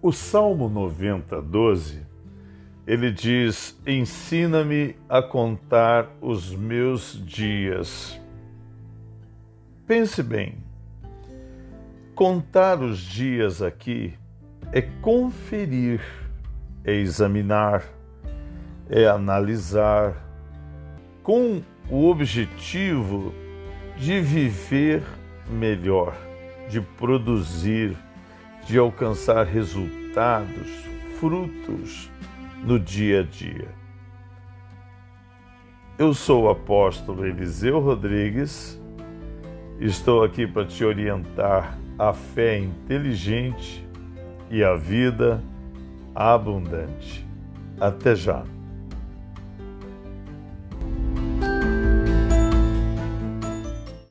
O Salmo 90, 12, ele diz: Ensina-me a contar os meus dias. Pense bem, contar os dias aqui é conferir, é examinar, é analisar, com o objetivo de viver melhor, de produzir, de alcançar resultados, frutos no dia a dia. Eu sou o apóstolo Eliseu Rodrigues, estou aqui para te orientar a fé inteligente e a vida abundante. Até já!